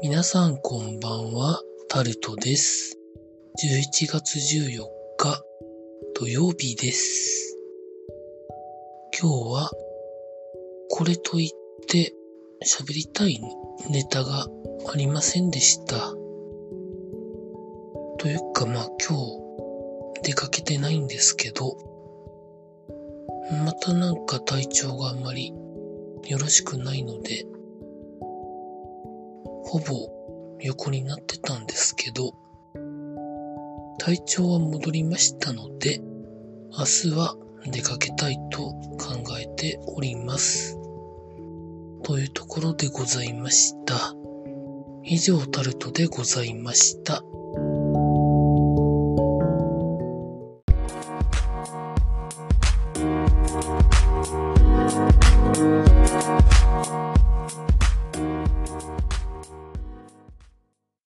皆さんこんばんは、タルトです。11月14日土曜日です。今日はこれといって喋りたいネタがありませんでした。というかまあ今日出かけてないんですけど、またなんか体調があんまりよろしくないので、ほぼ横になってたんですけど、体調は戻りましたので、明日は出かけたいと考えております。というところでございました。以上タルトでございました。